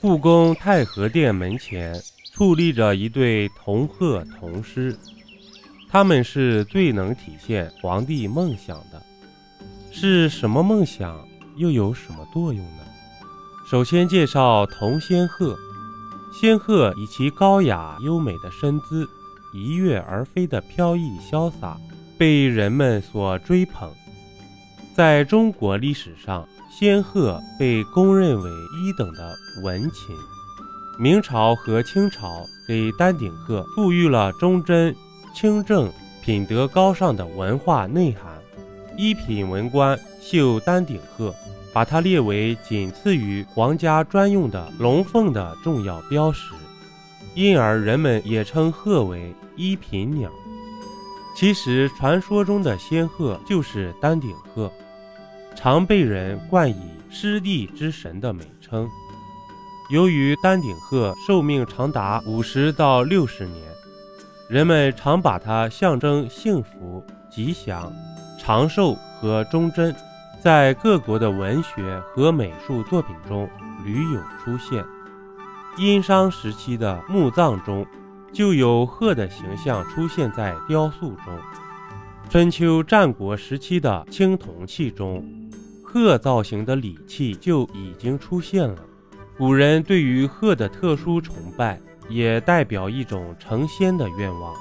故宫太和殿门前矗立着一对铜鹤铜狮，它们是最能体现皇帝梦想的。是什么梦想，又有什么作用呢？首先介绍铜仙鹤。仙鹤以其高雅优美的身姿、一跃而飞的飘逸潇洒，被人们所追捧。在中国历史上，仙鹤被公认为一等的文禽。明朝和清朝给丹顶鹤赋予了忠贞、清正、品德高尚的文化内涵。一品文官绣丹顶鹤。把它列为仅次于皇家专用的龙凤的重要标识，因而人们也称鹤为一品鸟。其实，传说中的仙鹤就是丹顶鹤，常被人冠以湿地之神的美称。由于丹顶鹤寿命长达五十到六十年，人们常把它象征幸福、吉祥、长寿和忠贞。在各国的文学和美术作品中屡有出现。殷商时期的墓葬中就有鹤的形象出现在雕塑中。春秋战国时期的青铜器中，鹤造型的礼器就已经出现了。古人对于鹤的特殊崇拜，也代表一种成仙的愿望。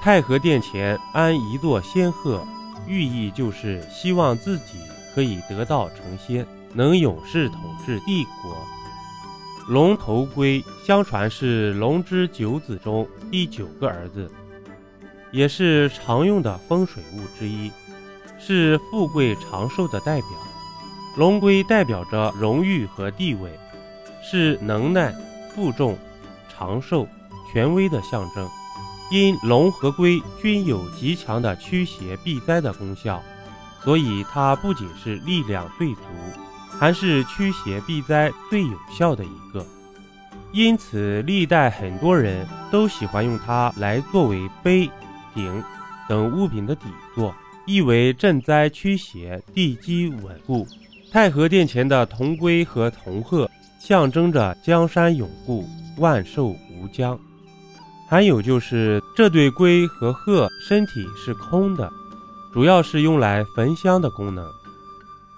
太和殿前安一座仙鹤，寓意就是希望自己。可以得道成仙，能永世统治帝国。龙头龟相传是龙之九子中第九个儿子，也是常用的风水物之一，是富贵长寿的代表。龙龟代表着荣誉和地位，是能耐、负重、长寿、权威的象征。因龙和龟均有极强的驱邪避灾的功效。所以它不仅是力量最足，还是驱邪避灾最有效的一个。因此，历代很多人都喜欢用它来作为碑、鼎等物品的底座，意为镇灾驱邪、地基稳固。太和殿前的铜龟和铜鹤，象征着江山永固、万寿无疆。还有就是这对龟和鹤身体是空的。主要是用来焚香的功能，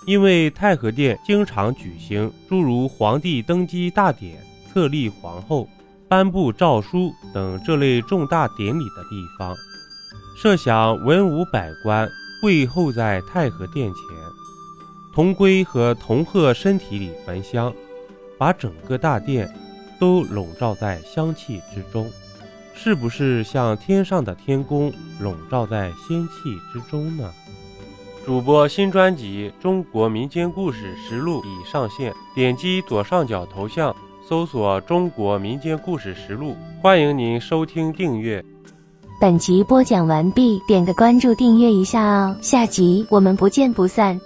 因为太和殿经常举行诸如皇帝登基大典、册立皇后、颁布诏书等这类重大典礼的地方。设想文武百官跪候在太和殿前，铜龟和铜鹤身体里焚香，把整个大殿都笼罩在香气之中。是不是像天上的天宫笼罩在仙气之中呢？主播新专辑《中国民间故事实录》已上线，点击左上角头像搜索“中国民间故事实录”，欢迎您收听订阅。本集播讲完毕，点个关注，订阅一下哦，下集我们不见不散。